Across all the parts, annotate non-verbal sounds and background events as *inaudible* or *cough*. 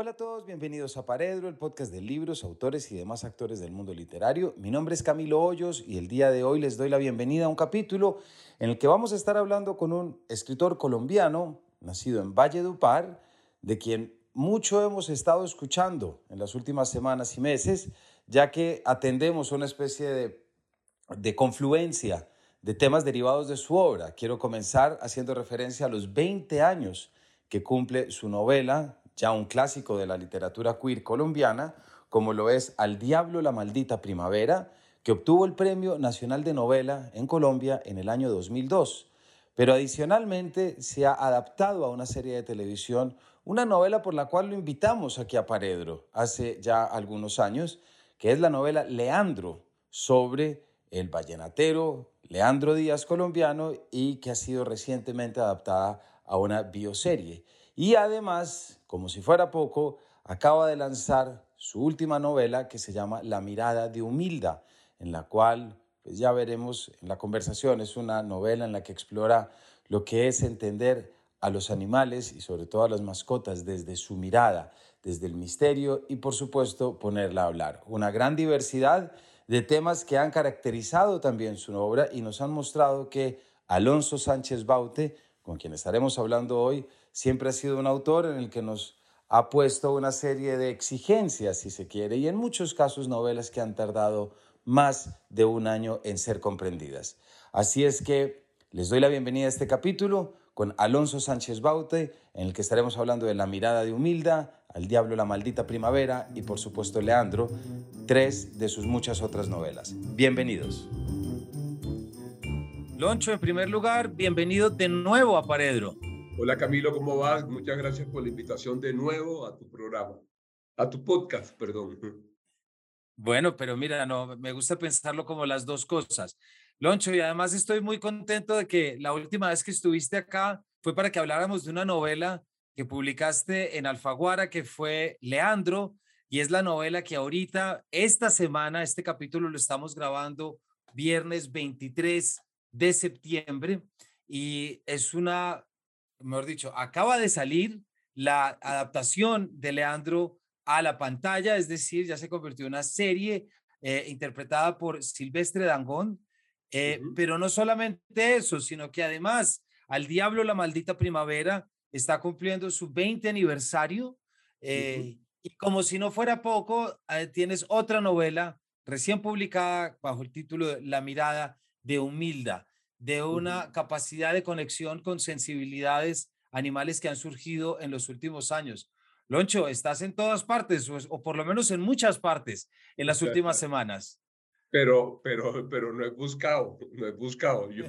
Hola a todos, bienvenidos a Paredro, el podcast de libros, autores y demás actores del mundo literario. Mi nombre es Camilo Hoyos y el día de hoy les doy la bienvenida a un capítulo en el que vamos a estar hablando con un escritor colombiano, nacido en Valle Par, de quien mucho hemos estado escuchando en las últimas semanas y meses, ya que atendemos una especie de confluencia de temas derivados de su obra. Quiero comenzar haciendo referencia a los 20 años que cumple su novela ya un clásico de la literatura queer colombiana, como lo es Al Diablo la Maldita Primavera, que obtuvo el Premio Nacional de Novela en Colombia en el año 2002. Pero adicionalmente se ha adaptado a una serie de televisión una novela por la cual lo invitamos aquí a Paredro hace ya algunos años, que es la novela Leandro, sobre el vallenatero Leandro Díaz colombiano y que ha sido recientemente adaptada a una bioserie. Y además, como si fuera poco, acaba de lanzar su última novela que se llama La mirada de Humilda, en la cual, pues ya veremos en la conversación, es una novela en la que explora lo que es entender a los animales y sobre todo a las mascotas desde su mirada, desde el misterio y por supuesto ponerla a hablar. Una gran diversidad de temas que han caracterizado también su obra y nos han mostrado que Alonso Sánchez Baute, con quien estaremos hablando hoy, siempre ha sido un autor en el que nos ha puesto una serie de exigencias, si se quiere, y en muchos casos novelas que han tardado más de un año en ser comprendidas. Así es que les doy la bienvenida a este capítulo con Alonso Sánchez Baute, en el que estaremos hablando de La mirada de Humilda, Al diablo la maldita primavera y por supuesto Leandro, tres de sus muchas otras novelas. Bienvenidos. Loncho, en primer lugar, bienvenido de nuevo a Paredro. Hola Camilo, ¿cómo vas? Muchas gracias por la invitación de nuevo a tu programa, a tu podcast, perdón. Bueno, pero mira, no, me gusta pensarlo como las dos cosas. Loncho, y además estoy muy contento de que la última vez que estuviste acá fue para que habláramos de una novela que publicaste en Alfaguara, que fue Leandro, y es la novela que ahorita, esta semana, este capítulo lo estamos grabando viernes 23 de septiembre, y es una mejor dicho, acaba de salir la adaptación de Leandro a la pantalla, es decir, ya se convirtió en una serie eh, interpretada por Silvestre Dangón, eh, pero no solamente eso, sino que además Al Diablo la Maldita Primavera está cumpliendo su 20 aniversario eh, y como si no fuera poco, tienes otra novela recién publicada bajo el título La mirada de Humilda de una capacidad de conexión con sensibilidades animales que han surgido en los últimos años. Loncho, estás en todas partes, o, por lo menos en muchas partes, en las últimas *laughs* semanas. Pero, pero, pero no he buscado, no he buscado. Yo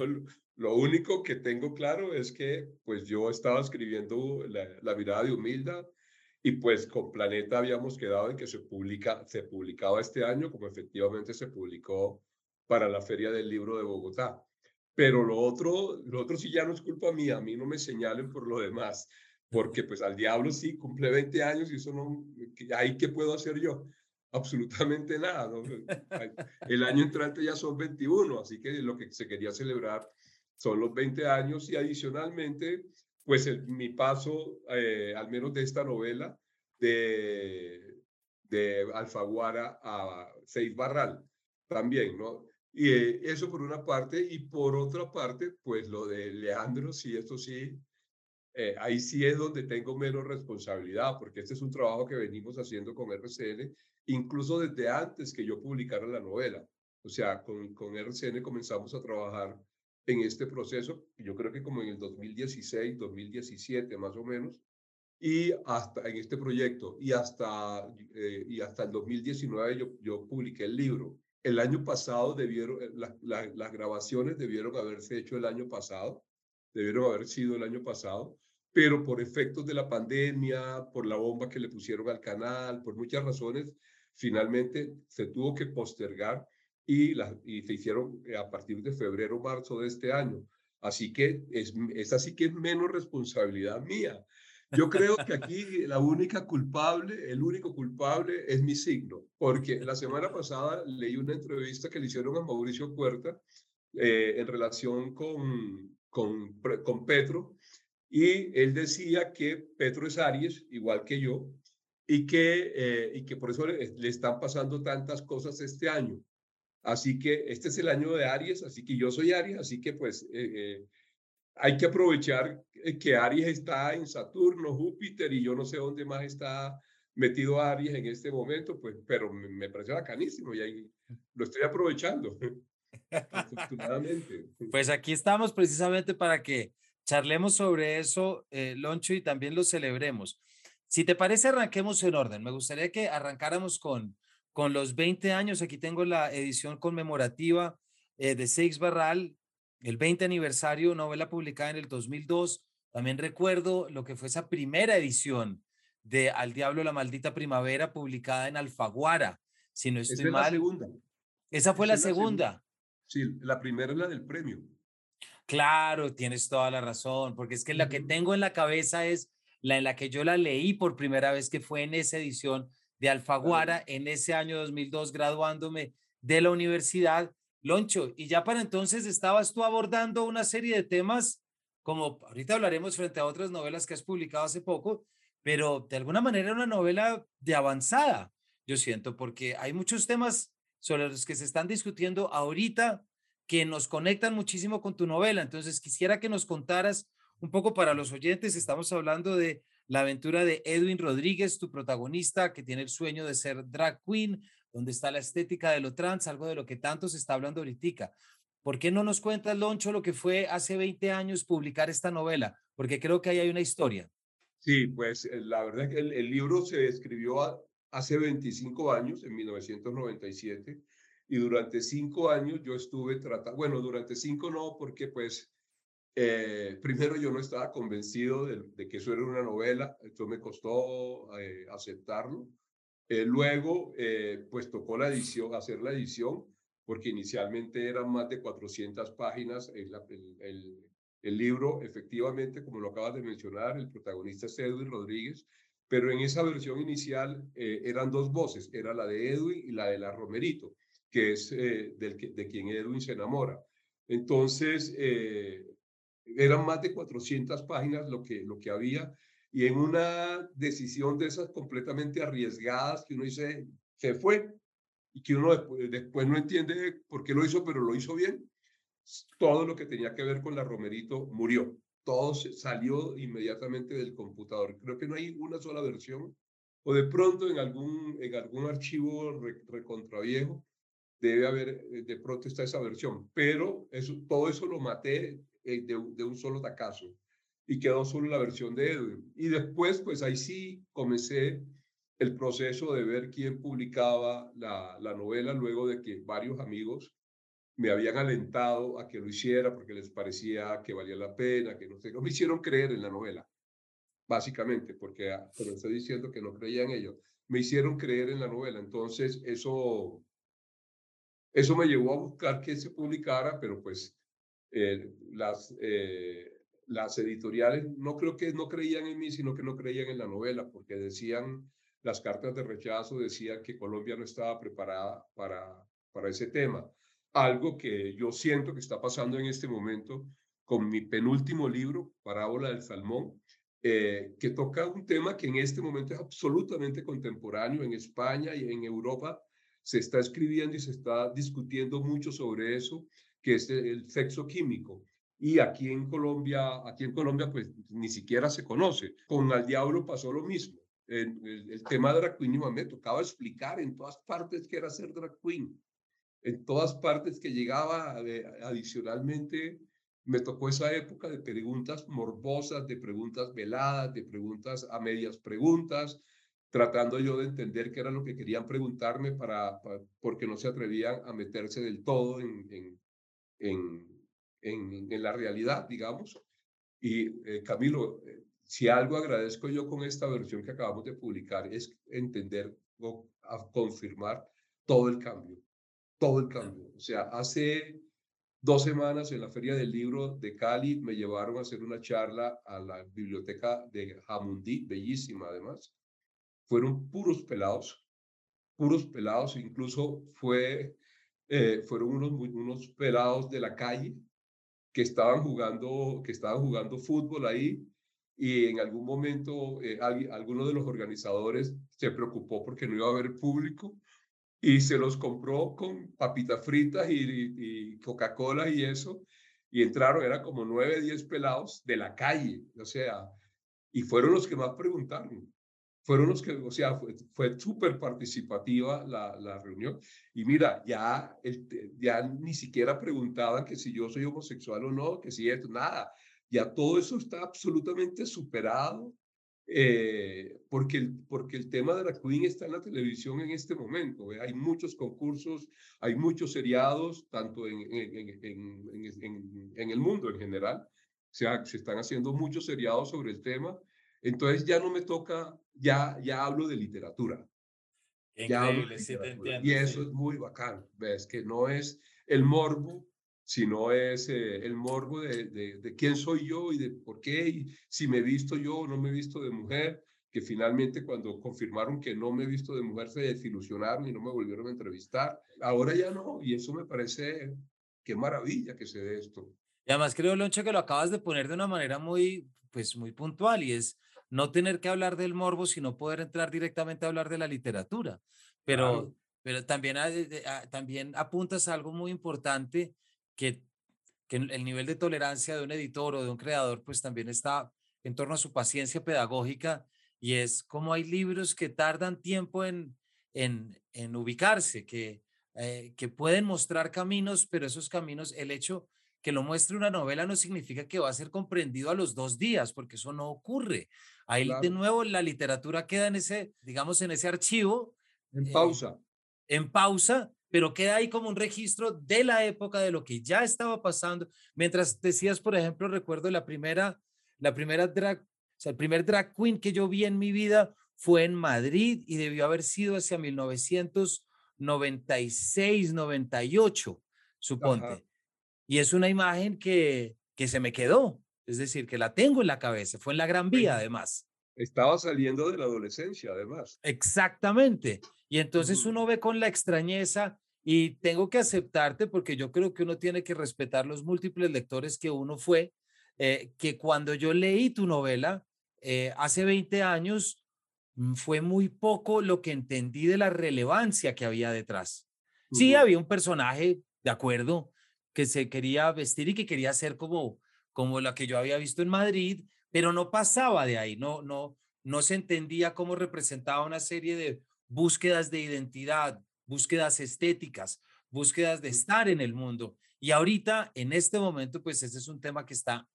lo único que tengo claro es que, pues yo estaba escribiendo la, la mirada de Humilda y pues con Planeta habíamos quedado en que se publica, se publicaba este año, como efectivamente se publicó para la Feria del Libro de Bogotá. Pero lo otro, lo otro sí ya no es culpa mía, a mí no me señalen por lo demás, porque pues al diablo sí, cumple 20 años y eso no, ahí qué puedo hacer yo? Absolutamente nada. El año entrante ya son 21, así que lo que se quería celebrar son los 20 años y adicionalmente, pues mi paso, eh, al menos de esta novela, de, de Alfaguara a Seis Barral, también, ¿no? Y eh, eso por una parte, y por otra parte, pues lo de Leandro, sí, esto sí, eh, ahí sí es donde tengo menos responsabilidad, porque este es un trabajo que venimos haciendo con RCN, incluso desde antes que yo publicara la novela. O sea, con, con RCN comenzamos a trabajar en este proceso, yo creo que como en el 2016, 2017 más o menos, y hasta en este proyecto, y hasta, eh, y hasta el 2019 yo, yo publiqué el libro. El año pasado debieron, eh, las grabaciones debieron haberse hecho el año pasado, debieron haber sido el año pasado, pero por efectos de la pandemia, por la bomba que le pusieron al canal, por muchas razones, finalmente se tuvo que postergar y, y se hicieron eh, a partir de febrero, marzo de este año. Así que es, es así que es menos responsabilidad mía. Yo creo que aquí la única culpable, el único culpable es mi signo, porque la semana pasada leí una entrevista que le hicieron a Mauricio Puerta eh, en relación con, con, con Petro, y él decía que Petro es Aries, igual que yo, y que, eh, y que por eso le, están pasando tantas cosas este año. Así que este es el año de Aries, así que yo soy Aries, así que pues eh, hay que aprovechar que Aries está en Saturno, Júpiter y yo no sé dónde más está metido Aries en este momento, pues, pero me, me parece bacanísimo y ahí lo estoy aprovechando. *laughs* Pues aquí estamos precisamente para que charlemos sobre eso, eh, Loncho, y también lo celebremos. Si te parece, arranquemos en orden. Me gustaría que arrancáramos con, con los 20 años. Aquí tengo la edición conmemorativa eh, de Seix Barral, el 20 aniversario, novela publicada en el 2002. También recuerdo lo que fue esa primera edición de Al Diablo la Maldita Primavera, publicada en Alfaguara, si no estoy mal. La segunda. Esa fue la, segunda. Sí, la primera es la del premio. Claro, tienes toda la razón, porque es que la que tengo en la cabeza es la en la que yo la leí por primera vez, que fue en esa edición de Alfaguara, en ese año 2002, graduándome de la universidad. Loncho, y ya para entonces estabas tú abordando una serie de temas, como ahorita hablaremos frente a otras novelas que has publicado hace poco, pero de alguna manera una novela de avanzada, yo siento, porque hay muchos temas sobre los que se están discutiendo ahorita que nos conectan muchísimo con tu novela. Entonces, quisiera que nos contaras un poco para los oyentes. Estamos hablando de la aventura de Edwin Rodríguez, tu protagonista, que tiene el sueño de ser drag queen, donde está la estética de lo trans, algo de lo que tanto se está hablando ahorita. ¿Por qué no nos cuentas, Loncho, lo que fue hace 20 años publicar esta novela? Porque creo que ahí hay una historia. Sí, pues eh, la verdad es que el, libro se escribió hace 25 años, en 1997, y durante cinco años yo estuve tratando, bueno, durante cinco no, porque pues eh, primero yo no estaba convencido de, que eso era una novela, esto me costó eh, aceptarlo. Eh, luego, pues tocó la edición, hacer la edición, porque inicialmente eran más de 400 páginas. El, libro, efectivamente, como lo acabas de mencionar, el protagonista es Edwin Rodríguez, pero en esa versión inicial eh, eran dos voces, era la de Edwin y la de la Romerito, que es eh, de quien Edwin se enamora. Entonces, eh, eran más de 400 páginas lo que, lo que había, y en una decisión de esas completamente arriesgadas, que uno dice, se fue, y que uno después, después no entiende por qué lo hizo, pero lo hizo bien, todo lo que tenía que ver con la Romerito murió todo salió inmediatamente del computador. Creo que no hay una sola versión, o de pronto en algún, en algún archivo recontraviejo debe haber, eh, de pronto está esa versión, pero eso, todo eso lo maté eh, de, un solo tacazo y quedó solo la versión de Edwin. Y después, pues ahí sí comencé el proceso de ver quién publicaba la, la novela luego de que varios amigos me habían alentado a que lo hiciera porque les parecía que valía la pena, que no sé, no me hicieron creer en la novela, básicamente, porque ah, pero estoy diciendo que no creían ellos, me hicieron creer en la novela, entonces eso, eso me llevó a buscar que se publicara, pero pues eh, las, eh, las editoriales no creo que no creían en mí, sino que no creían en la novela, porque decían, las cartas de rechazo decían que Colombia no estaba preparada para, para ese tema algo que yo siento que está pasando en este momento con mi penúltimo libro, Parábola del Salmón, eh, que toca un tema que en este momento es absolutamente contemporáneo en España y en Europa. Se está escribiendo y se está discutiendo mucho sobre eso, que es el sexo químico. Y aquí en Colombia, aquí en Colombia, pues ni siquiera se conoce. Con Al Diablo pasó lo mismo. El, el, tema de drag queen me tocaba explicar en todas partes que era ser drag queen en todas partes que llegaba. Adicionalmente, me tocó esa época de preguntas morbosas, de preguntas veladas, de preguntas a medias preguntas, tratando yo de entender qué era lo que querían preguntarme para, porque no se atrevían a meterse del todo en, en, en, en, la realidad, digamos. Y eh, Camilo, eh, si algo agradezco yo con esta versión que acabamos de publicar es entender o a confirmar todo el cambio todo el cambio. O sea, hace dos semanas en la Feria del Libro de Cali me llevaron a hacer una charla a la biblioteca de Jamundí, bellísima además. Fueron puros pelados, puros pelados, incluso fue, eh, fueron unos, unos pelados de la calle que estaban jugando, que estaban jugando fútbol ahí y en algún momento eh, alguno de los organizadores se preocupó porque no iba a haber público y se los compró con papitas fritas y, Coca-Cola y eso, y entraron, eran como nueve, diez pelados de la calle, o sea, y fueron los que más preguntaron. Fueron los que, o sea, fue, fue súper participativa la, la, reunión. Y mira, ya, ya ni siquiera preguntaban que si yo soy homosexual o no, que si esto, nada. Ya todo eso está absolutamente superado eh, porque, el, porque el tema de la Queen está en la televisión en este momento. Hay muchos concursos, hay muchos seriados, tanto en, en, en, en, el mundo en general. O sea, se están haciendo muchos seriados sobre el tema. Entonces ya no me toca, ya, ya hablo de literatura. Increíble, sí te entiendo. Y eso es muy bacán, ves, que no es el morbo sino es eh, el morbo de, de, quién soy yo y de por qué, y si me he visto yo o no me he visto de mujer, que finalmente cuando confirmaron que no me he visto de mujer se desilusionaron y no me volvieron a entrevistar. Ahora ya no, y eso me parece qué maravilla que se dé esto. Y además creo, Loncho, que lo acabas de poner de una manera muy, pues, muy puntual y es no tener que hablar del morbo, sino poder entrar directamente a hablar de la literatura. Pero, pero también, ah, también apuntas a algo muy importante que, que el nivel de tolerancia de un editor o de un creador pues también está en torno a su paciencia pedagógica y es como hay libros que tardan tiempo en, en, en ubicarse, que, eh, que pueden mostrar caminos, pero esos caminos, el hecho que lo muestre una novela no significa que va a ser comprendido a los dos días, porque eso no ocurre. Ahí de nuevo la literatura queda en ese, digamos, en ese archivo. En pausa. Eh, en pausa, pero queda ahí como un registro de la época, de lo que ya estaba pasando. Mientras decías, por ejemplo, recuerdo la primera, la primera drag, o sea, el primer drag queen que yo vi en mi vida fue en Madrid y debió haber sido hacia 1996, 98, suponte. Y es una imagen que, que se me quedó, es decir, que la tengo en la cabeza, fue en la Gran Vía además. Estaba saliendo de la adolescencia además. Exactamente. Y entonces uno ve con la extrañeza y tengo que aceptarte porque yo creo que uno tiene que respetar los múltiples lectores que uno fue, eh, que cuando yo leí tu novela eh, hace 20 años, mm, fue muy poco lo que entendí de la relevancia que había detrás. Sí, había un personaje, de acuerdo, que se quería vestir y que quería ser como, como la que yo había visto en Madrid, pero no pasaba de ahí, no, no, no se entendía cómo representaba una serie de búsquedas de identidad, búsquedas estéticas, búsquedas de estar en el mundo. Y ahorita, en este momento, pues ese es un tema que está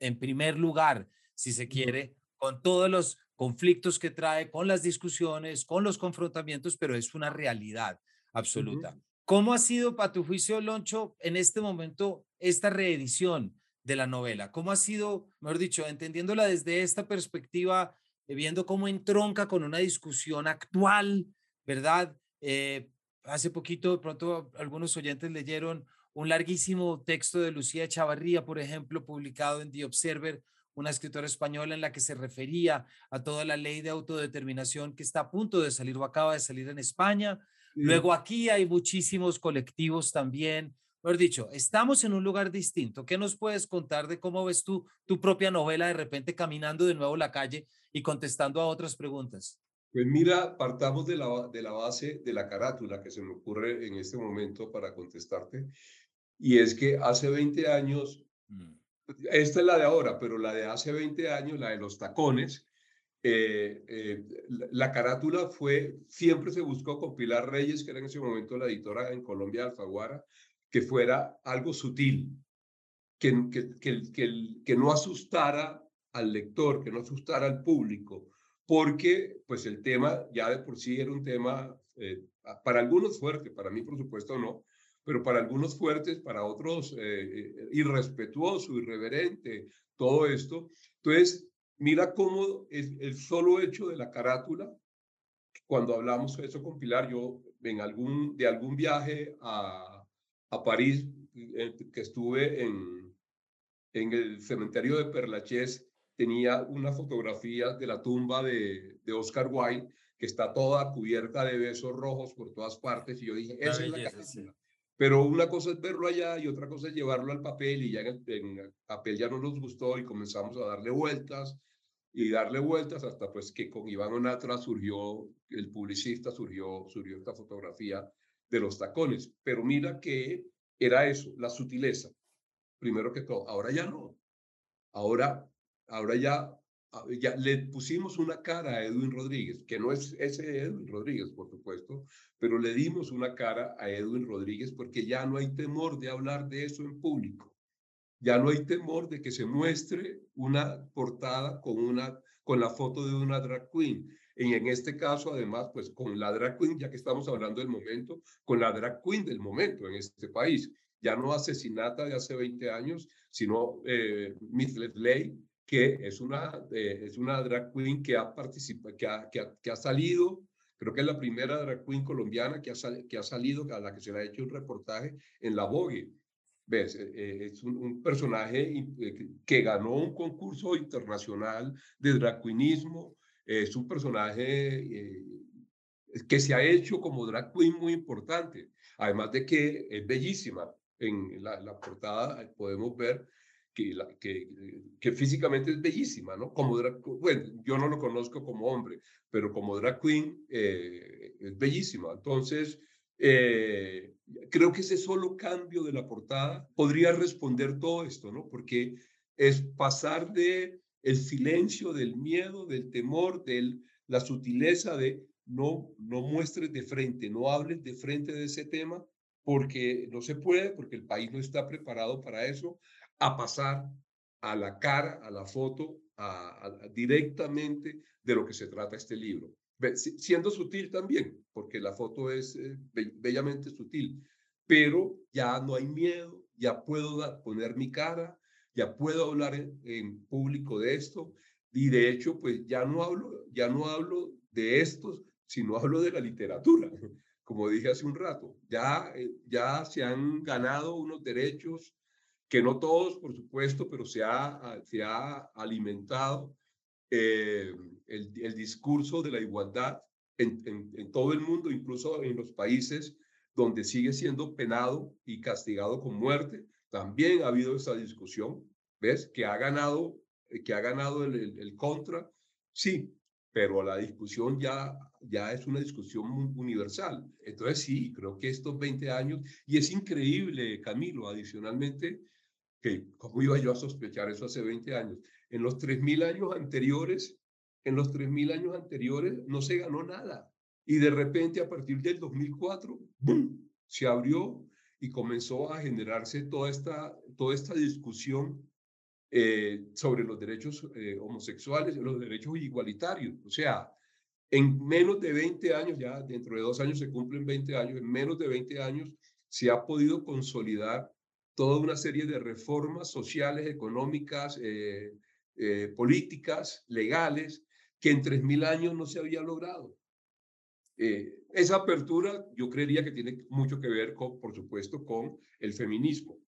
en primer lugar, si se quiere, con todos los conflictos que trae, con las discusiones, con los confrontamientos, pero es una realidad absoluta. ¿Cómo ha sido, para tu juicio, Loncho, en este momento, esta reedición de la novela? ¿Cómo ha sido, mejor dicho, entendiéndola desde esta perspectiva, eh, viendo cómo entronca con una discusión actual, ¿verdad? Eh, hace poquito, de pronto, algunos oyentes leyeron un larguísimo texto de Lucía Chavarría, por ejemplo, publicado en The Observer, una escritora española en la que se refería a toda la ley de autodeterminación que está a punto de salir o acaba de salir en España. Luego aquí hay muchísimos colectivos también. Mejor dicho, estamos en un lugar distinto. ¿Qué nos puedes contar de cómo ves tú tu propia novela de repente caminando de nuevo la calle y contestando a otras preguntas? Pues mira, partamos de la, de la base de la carátula que se me ocurre en este momento para contestarte. Y es que hace 20 años, mm. esta es la de ahora, pero la de hace 20 años, la de los tacones, eh, eh, la, carátula fue, siempre se buscó con Pilar Reyes, que era en ese momento la editora en Colombia, Alfaguara, que fuera algo sutil, que, que, que, que, no asustara al lector, que no asustara al público, porque pues el tema ya de por sí era un tema eh, para algunos fuerte, para mí por supuesto no, pero para algunos fuertes, para otros eh, eh, irrespetuoso, irreverente, todo esto. Entonces, mira cómo el, el solo hecho de la carátula, cuando hablamos de eso con Pilar, yo en algún, de algún viaje a, a París, que estuve en, en el cementerio de Perlachés, tenía una fotografía de la tumba de, de Oscar Wilde que está toda cubierta de besos rojos por todas partes y yo dije, esa es la carátula. Pero una cosa es verlo allá y otra cosa es llevarlo al papel y ya en, el, papel ya no nos gustó y comenzamos a darle vueltas y darle vueltas hasta pues que con Iván Onatra surgió, el publicista surgió, surgió esta fotografía de los tacones. Pero mira que era eso, la sutileza, primero que todo. Ahora ya no. Ahora, ahora ya, ya le pusimos una cara a Edwin Rodríguez, que no es ese Edwin Rodríguez, por supuesto, pero le dimos una cara a Edwin Rodríguez porque ya no hay temor de hablar de eso en público. Ya no hay temor de que se muestre una portada con, una, con la foto de una drag queen. Y en este caso, además, pues con la drag queen, ya que estamos hablando del momento, con la drag queen del momento en este país. Ya no asesinata de hace 20 años, sino eh, Miss Ley, que es una, eh, es una drag queen que ha, participado, que ha, que, ha, salido, creo que es la primera drag queen colombiana que ha, que ha salido, a la que se le ha hecho un reportaje en La Vogue. ¿Ves? Eh, eh, es un, personaje eh, que ganó un concurso internacional de drag queenismo. Es un personaje que se ha hecho como drag queen muy importante. Además de que es bellísima. En la, portada podemos ver que, que, que, físicamente es bellísima, ¿no? Como drag, bueno, yo no lo conozco como hombre, pero como drag queen es bellísima. Entonces, eh, creo que ese solo cambio de la portada podría responder todo esto, ¿no? Porque es pasar de el silencio, del miedo, del temor, de la sutileza de no, no muestres de frente, no hables de frente de ese tema, porque no se puede, porque el país no está preparado para eso, a pasar a la cara, a la foto, directamente de lo que se trata este libro. Siendo sutil también, porque la foto es eh, bellamente sutil, pero ya no hay miedo, ya puedo poner mi cara, ya puedo hablar en, público de esto, y de hecho, pues ya no hablo, ya no hablo de estos, sino hablo de la literatura, *laughs* como dije hace un rato, ya, eh, ya se han ganado unos derechos que no todos, por supuesto, pero se ha, se ha alimentado eh, el, el, discurso de la igualdad en, en, todo el mundo, incluso en los países donde sigue siendo penado y castigado con muerte. También ha habido esa discusión, ¿ves? Que ha ganado, eh, que ha ganado el, contra, sí, pero la discusión ya, ya es una discusión universal. Entonces sí, creo que estos 20 años, y es increíble, Camilo, adicionalmente, que cómo iba yo a sospechar eso hace 20 años, en los 3.000 años anteriores, en los 3.000 años anteriores no se ganó nada. Y de repente, a partir del 2004, ¡boom! se abrió y comenzó a generarse toda esta, toda esta discusión eh, sobre los derechos eh, homosexuales, los derechos igualitarios. O sea, en menos de 20 años, ya dentro de dos años se cumplen 20 años, en menos de 20 años se ha podido consolidar toda una serie de reformas sociales, económicas, eh, políticas, legales, que en 3.000 años no se había logrado. Eh, esa apertura yo creería que tiene mucho que ver, por supuesto, con el feminismo,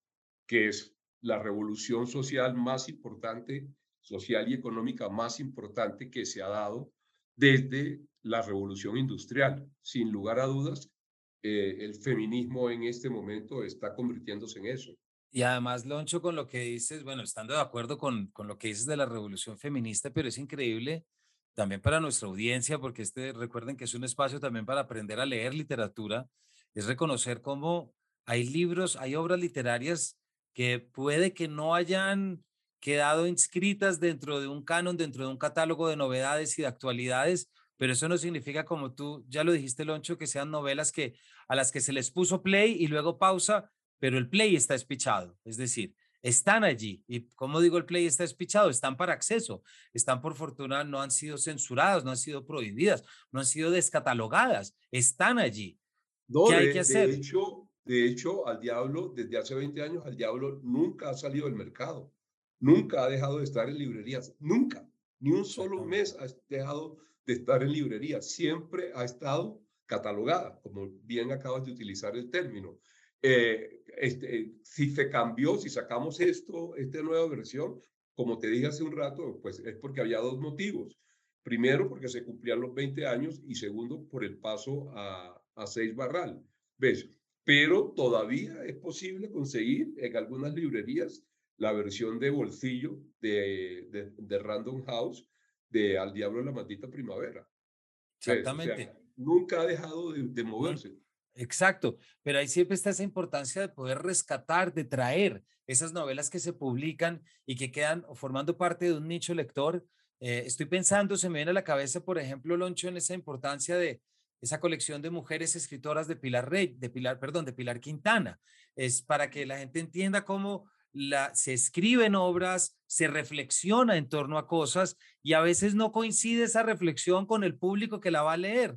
que es la revolución social más importante, social y económica más importante que se ha dado desde la revolución industrial. Sin lugar a dudas, eh, el feminismo en este momento está convirtiéndose en eso. Y además, Loncho, con lo que dices, bueno, estando de acuerdo con, con lo que dices de la revolución feminista, pero es increíble también para nuestra audiencia, porque este, recuerden que es un espacio también para aprender a leer literatura, es reconocer cómo hay libros, hay obras literarias que puede que no hayan quedado inscritas dentro de un canon, dentro de un catálogo de novedades y de actualidades, pero eso no significa, como tú ya lo dijiste, Loncho, que sean novelas que a las que se les puso play y luego pausa pero el play está espichado, es decir, están allí. ¿Y como digo el play está espichado? Están para acceso, están por fortuna, no han sido censuradas, no han sido prohibidas, no han sido descatalogadas, están allí. ¿Qué hay que hacer? De hecho, de hecho, al diablo, desde hace 20 años, al diablo nunca ha salido del mercado, nunca ha dejado de estar en librerías, nunca, ni un solo mes ha dejado de estar en librerías, siempre ha estado catalogada, como bien acabas de utilizar el término. Eh, este, si se cambió, si sacamos esto, esta nueva versión, como te dije hace un rato, pues es porque había dos motivos. Primero, porque se cumplían los 20 años y segundo, por el paso a, a 6 barral. ¿Ves? pero todavía es posible conseguir en algunas librerías la versión de bolsillo de, de, Random House de Al Diablo la Maldita Primavera. Exactamente. nunca ha dejado de, moverse. Exacto, pero ahí siempre está esa importancia de poder rescatar, de traer esas novelas que se publican y que quedan formando parte de un nicho lector. Eh, estoy pensando, se me viene a la cabeza, por ejemplo, Loncho, en esa importancia de esa colección de mujeres escritoras de Pilar Rey, de Pilar, perdón, de Pilar Quintana. Es para que la gente entienda cómo se escriben obras, se reflexiona en torno a cosas y a veces no coincide esa reflexión con el público que la va a leer.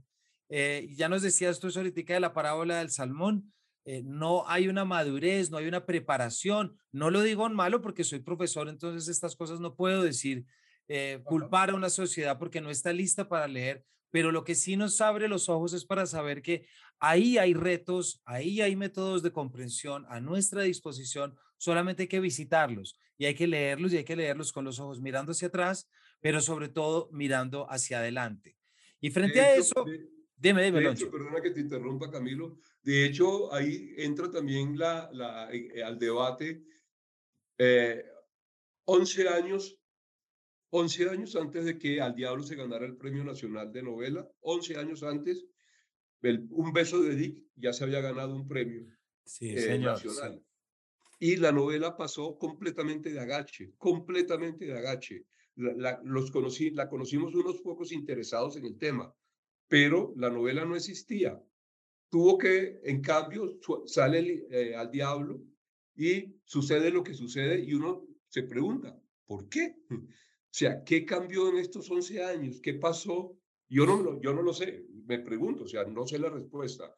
Eh, ya nos decías tú ahorita de la parábola del salmón, eh, no hay una madurez, no hay una preparación. No lo digo en malo porque soy profesor, entonces estas cosas no puedo decir, eh, culpar a una sociedad porque no está lista para leer, pero lo que sí nos abre los ojos es para saber que ahí hay retos, ahí hay métodos de comprensión a nuestra disposición, solamente hay que visitarlos y hay que leerlos y hay que leerlos con los ojos mirando hacia atrás, pero sobre todo mirando hacia adelante. Y frente a eso... Dime, dime, Perdona que te interrumpa, Camilo. De hecho, ahí entra también la, la, eh, al debate. Eh, 11 años, 11 años antes de que Al Diablo se ganara el Premio Nacional de Novela, 11 años antes, Un beso de Dick ya se había ganado un premio sí, eh, nacional. Y la novela pasó completamente de agache, completamente de agache. La, los conocí, la conocimos unos pocos interesados en el tema pero la novela no existía. Tuvo que, en cambio, sale eh, al diablo y sucede lo que sucede y uno se pregunta, ¿por qué? *laughs* O sea, ¿qué cambió en estos 11 años? ¿Qué pasó? Yo no, yo no lo sé, me pregunto, o sea, no sé la respuesta,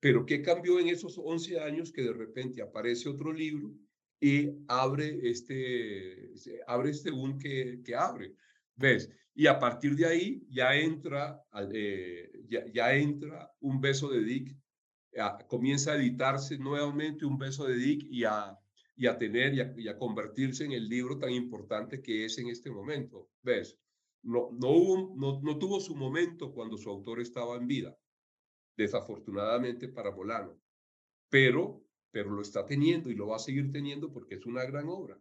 pero ¿qué cambió en esos 11 años que de repente aparece otro libro y abre este, abre este boom que, que abre? ¿Ves? Y a partir de ahí ya entra, eh, ya, entra un beso de Dick, comienza a editarse nuevamente un beso de Dick y a, y a tener y a, convertirse en el libro tan importante que es en este momento. ¿Ves? No, no, no, tuvo su momento cuando su autor estaba en vida, desafortunadamente para Bolano, pero, pero lo está teniendo y lo va a seguir teniendo porque es una gran obra.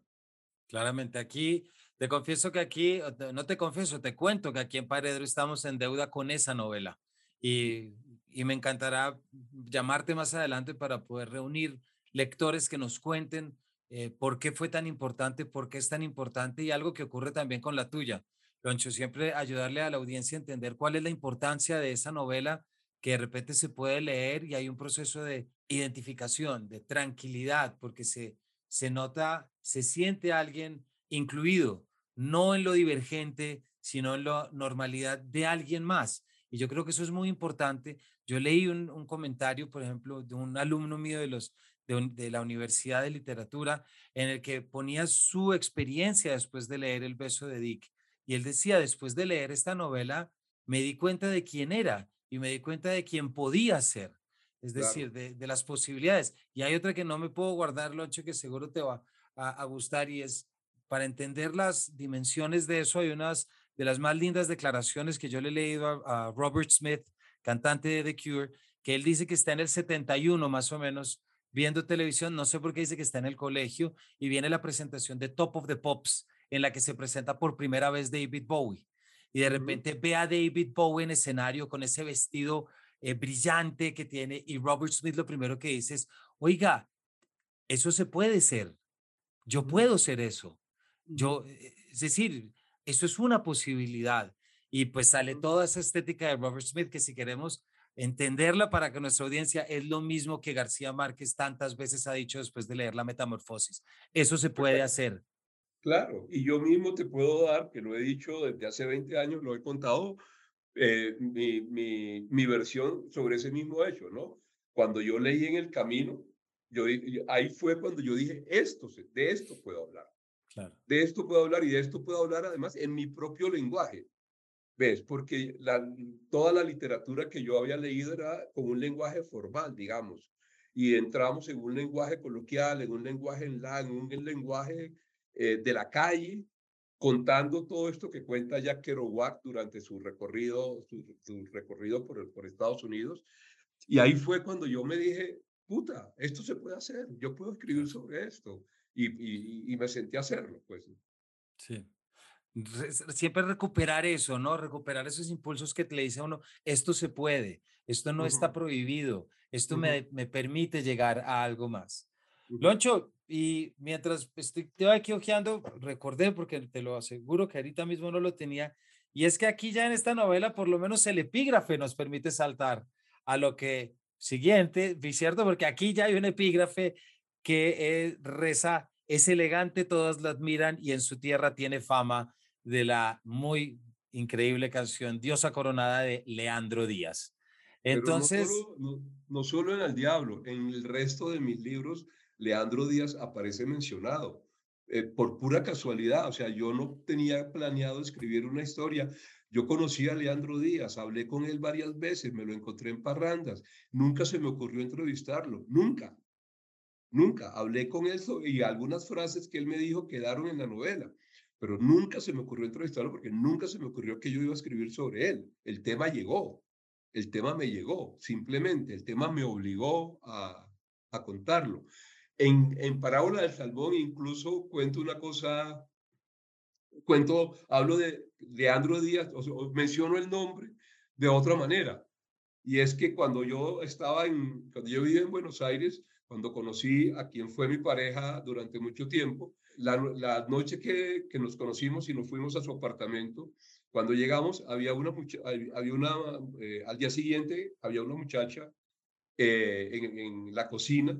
Claramente, aquí te confieso que aquí, no te confieso, te cuento que aquí en Paredro estamos en deuda con esa novela y, y me encantará llamarte más adelante para poder reunir lectores que nos cuenten eh, por qué fue tan importante, por qué es tan importante y algo que ocurre también con la tuya. Loncho, siempre ayudarle a la audiencia a entender cuál es la importancia de esa novela que de repente se puede leer y hay un proceso de identificación, de tranquilidad, porque se, se nota, se siente alguien incluido, no en lo divergente, sino en la normalidad de alguien más. Y yo creo que eso es muy importante. Yo leí un, comentario, por ejemplo, de un alumno mío de, los, de, la Universidad de Literatura, en el que ponía su experiencia después de leer El beso de Dick. Y él decía, después de leer esta novela, me di cuenta de quién era y me di cuenta de quién podía ser. Es decir, de, las posibilidades. Y hay otra que no me puedo guardar, Loncho, que seguro te va a, a gustar y es para entender las dimensiones de eso, hay unas de las más lindas declaraciones que yo le he leído a, Robert Smith, cantante de The Cure, que él dice que está en el 71 más o menos viendo televisión, no sé por qué dice que está en el colegio y viene la presentación de Top of the Pops en la que se presenta por primera vez David Bowie y de repente ve a David Bowie en escenario con ese vestido eh, brillante que tiene y Robert Smith lo primero que dice es, oiga, eso se puede ser, yo puedo ser eso. Yo, eh, es decir, eso es una posibilidad. Y pues sale toda esa estética de Robert Smith que si queremos entenderla para que nuestra audiencia es lo mismo que García Márquez tantas veces ha dicho después de leer La Metamorfosis. Eso se puede hacer. Claro, y yo mismo te puedo dar, que lo he dicho desde hace 20 años, lo he contado, eh, mi, mi, mi, versión sobre ese mismo hecho, ¿no? Cuando yo leí en el camino, yo, ahí fue cuando yo dije, esto, de esto puedo hablar. De esto puedo hablar y de esto puedo hablar además en mi propio lenguaje. ¿Ves? Porque la, toda la literatura que yo había leído era con un lenguaje formal, digamos. Y entramos en un lenguaje coloquial, en un lenguaje en la, en un lenguaje eh, de la calle, contando todo esto que cuenta Jack Kerouac durante su recorrido, su, recorrido por, por Estados Unidos. Y ahí fue cuando yo me dije, puta, esto se puede hacer, yo puedo escribir sobre esto. Y, y, me sentí a hacerlo, pues. Sí. Siempre recuperar eso, ¿no? Recuperar esos impulsos que te le dice a uno, esto se puede, esto no está prohibido, esto me, me, permite llegar a algo más. Loncho, y mientras estoy te aquí ojeando, recordé, porque te lo aseguro que ahorita mismo no lo tenía, y es que aquí ya en esta novela, por lo menos el epígrafe nos permite saltar a lo que siguiente, ¿cierto? Porque aquí ya hay un epígrafe que eh, reza, es elegante, todas la admiran y en su tierra tiene fama de la muy increíble canción Diosa Coronada de Leandro Díaz. Entonces... no, solo, en El Diablo, en el resto de mis libros, Leandro Díaz aparece mencionado. Eh, por pura casualidad, o sea, yo no tenía planeado escribir una historia, yo conocí a Leandro Díaz, hablé con él varias veces, me lo encontré en parrandas, nunca se me ocurrió entrevistarlo, nunca, nunca. Hablé con él y algunas frases que él me dijo quedaron en la novela, pero nunca se me ocurrió entrevistarlo porque nunca se me ocurrió que yo iba a escribir sobre él. El tema llegó, el tema me llegó, simplemente, el tema me obligó a, a contarlo. En, en Parábola del Salmón incluso cuento una cosa cuento, hablo de Leandro Díaz, o, menciono el nombre de otra manera. Y es que cuando yo estaba en, cuando yo vivía en Buenos Aires, cuando conocí a quien fue mi pareja durante mucho tiempo, la, la noche que, nos conocimos y nos fuimos a su apartamento, cuando llegamos había una, había una eh, al día siguiente había una muchacha eh, en, la cocina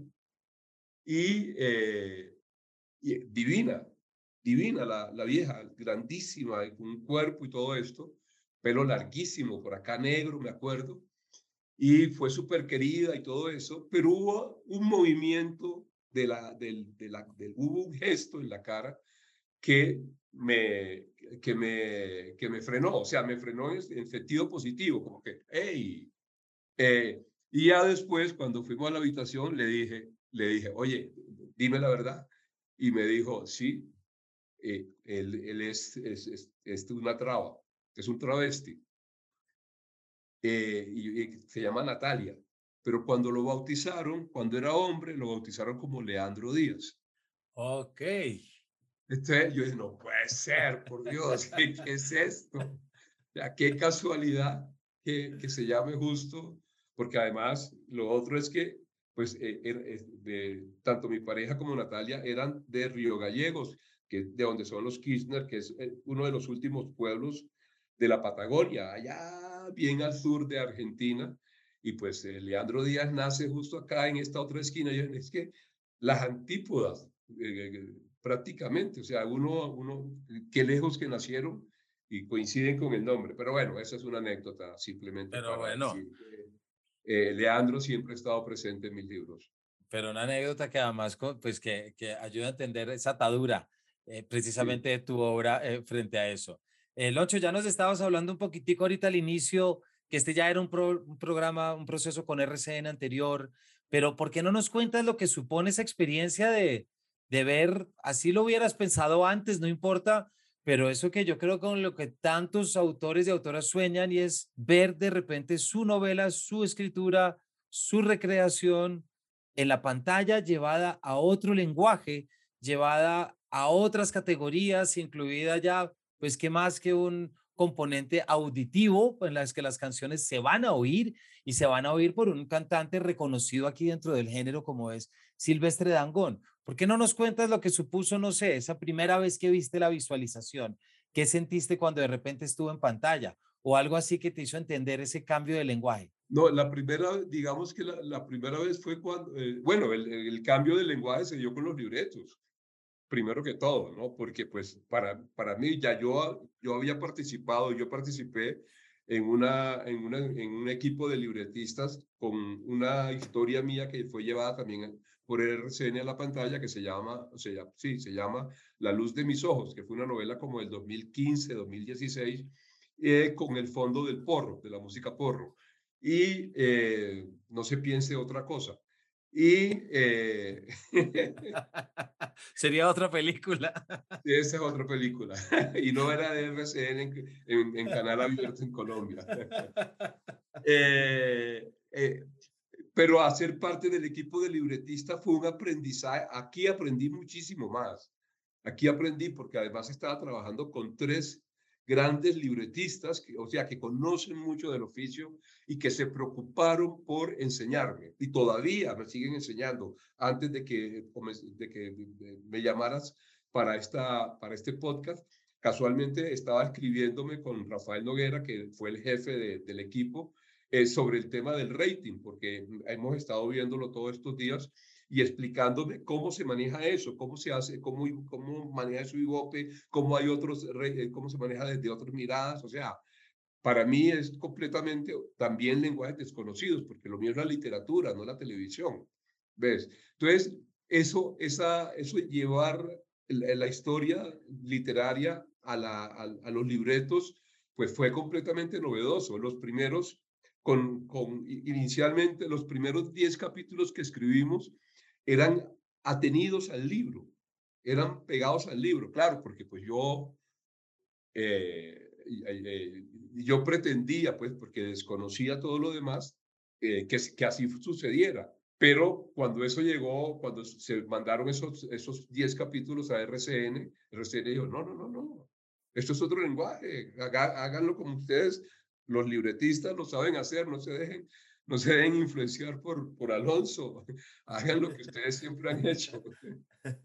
y, eh, y divina, divina, la, la vieja, grandísima, con un cuerpo y todo esto, pelo larguísimo, por acá negro, me acuerdo, y fue súper querida y todo eso, pero hubo un movimiento de la, del, de la, del, hubo un gesto en la cara que me, que me, que me frenó, o sea, me frenó en, sentido positivo, como que, hey, eh, y ya después, cuando fuimos a la habitación, le dije, le dije, oye, dime la verdad. Y me dijo, sí, eh, él, es, es, es, una traba, es un travesti. Eh, y, se llama Natalia. Pero cuando lo bautizaron, cuando era hombre, lo bautizaron como Leandro Díaz. Ok. Entonces yo dije, no puede ser, por Dios, *laughs* ¿qué, es esto? qué casualidad que, que, se llame justo, porque además lo otro es que, pues, eh, er, de, tanto mi pareja como Natalia eran de Río Gallegos, que de donde son los Kirchner, que es eh, uno de los últimos pueblos de la Patagonia, allá bien al sur de Argentina. Y pues eh, Leandro Díaz nace justo acá en esta otra esquina. Y es que las antípodas, eh, prácticamente, o sea, uno, uno, qué lejos que nacieron y coinciden con el nombre. Pero bueno, esa es una anécdota simplemente. Pero bueno. Leandro siempre ha estado presente en mis libros. Pero una anécdota que además pues que, que ayuda a entender esa atadura eh, precisamente de tu obra eh, frente a eso. El ocho ya nos estabas hablando un poquitico ahorita al inicio, que este ya era un, un, programa, un proceso con RCN anterior, pero ¿por qué no nos cuentas lo que supone esa experiencia de, de ver, así lo hubieras pensado antes, no importa, pero eso que yo creo con lo que tantos autores y autoras sueñan y es ver de repente su novela, su escritura, su recreación en la pantalla llevada a otro lenguaje, llevada a otras categorías, incluida ya, pues, que más que un componente auditivo en las que las canciones se van a oír y se van a oír por un cantante reconocido aquí dentro del género como es Silvestre Dangón. ¿Por qué no nos cuentas lo que supuso, no sé, esa primera vez que viste la visualización? ¿Qué sentiste cuando de repente estuvo en pantalla? O algo así que te hizo entender ese cambio de lenguaje. No, la primera, digamos que la, primera vez fue cuando, eh, bueno, el, el, cambio de lenguaje se dio con los libretos primero que todo, ¿no? Porque pues para, para mí ya yo, yo había participado, yo participé en, una, en, una, en un equipo de libretistas con una historia mía que fue llevada también por RCN a la pantalla que se llama, o sea, sí, se llama La luz de mis ojos, que fue una novela como del 2015, 2016, eh, con el fondo del porro, de la música porro. Y eh, no se piense otra cosa. Y eh, *laughs* *laughs* sería otra película. *laughs* Esa es otra película. y no era de RCN en, Canal Abierto en Colombia. Eh, eh, pero hacer parte del equipo de libretista fue un aprendizaje. Aquí aprendí muchísimo más. Aquí aprendí porque además estaba trabajando con tres grandes libretistas, que, o sea, que conocen mucho del oficio y que se preocuparon por enseñarme. Y todavía me siguen enseñando. Antes de que, de que me llamaras para, esta, para este podcast, casualmente estaba escribiéndome con Rafael Noguera, que fue el jefe del equipo, eh, sobre el tema del rating, porque hemos estado viéndolo todos estos días y explicándome cómo se maneja eso, cómo se hace, cómo, cómo maneja su IVOPE, cómo hay otros, eh, cómo se maneja desde otras miradas, o sea, para mí es completamente también lenguajes desconocidos, porque lo mío es la literatura, no la televisión, ¿ves? Entonces, eso, esa, eso llevar la, historia literaria a, la, a, los libretos, pues fue completamente novedoso. Los primeros, con, con inicialmente los primeros 10 capítulos que escribimos, eran atenidos al libro, eran pegados al libro, claro, porque pues yo, eh, eh, yo pretendía, pues porque desconocía todo lo demás, eh, que, que así sucediera. Pero cuando eso llegó, cuando se mandaron esos, esos 10 capítulos a RCN, RCN dijo, no, no, no, no, esto es otro lenguaje, háganlo como ustedes, los libretistas lo saben hacer, no se dejen, no se dejen influenciar por, por Alonso, *laughs* hagan lo que ustedes siempre han hecho. *laughs*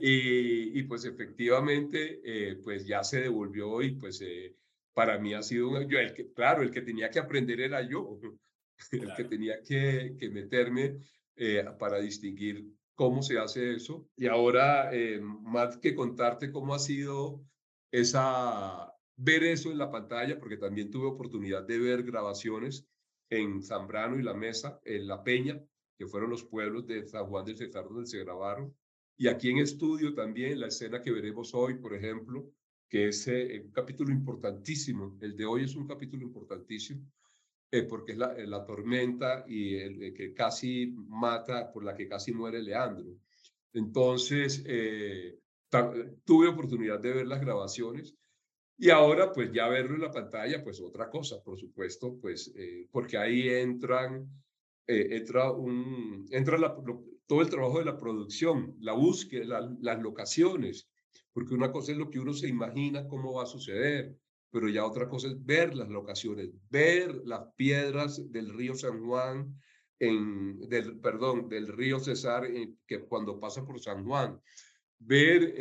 Y, y pues efectivamente, eh, pues ya se devolvió y pues eh, para mí ha sido, un, yo, el que, claro, el que tenía que aprender era yo, *laughs* el que tenía que, que meterme eh, para distinguir cómo se hace eso. Y ahora, más que contarte cómo ha sido esa, ver eso en la pantalla, porque también tuve oportunidad de ver grabaciones en Zambrano y La Mesa, en La Peña, que fueron los pueblos de San Juan del Cesar donde se grabaron. Y aquí en estudio también la escena que veremos hoy, por ejemplo, que es eh, un capítulo importantísimo. El de hoy es un capítulo importantísimo eh, porque es la, la, tormenta y el, que casi mata, por la que casi muere Leandro. Entonces, eh, tuve oportunidad de ver las grabaciones y ahora, pues ya verlo en la pantalla, pues otra cosa, por supuesto, pues eh, porque ahí entran, eh, entra, un, entra todo el trabajo de la producción, la búsqueda, las locaciones, porque una cosa es lo que uno se imagina cómo va a suceder, pero ya otra cosa es ver las locaciones, ver las piedras del río San Juan, en, del, perdón, del río Cesar, eh, que cuando pasa por San Juan, ver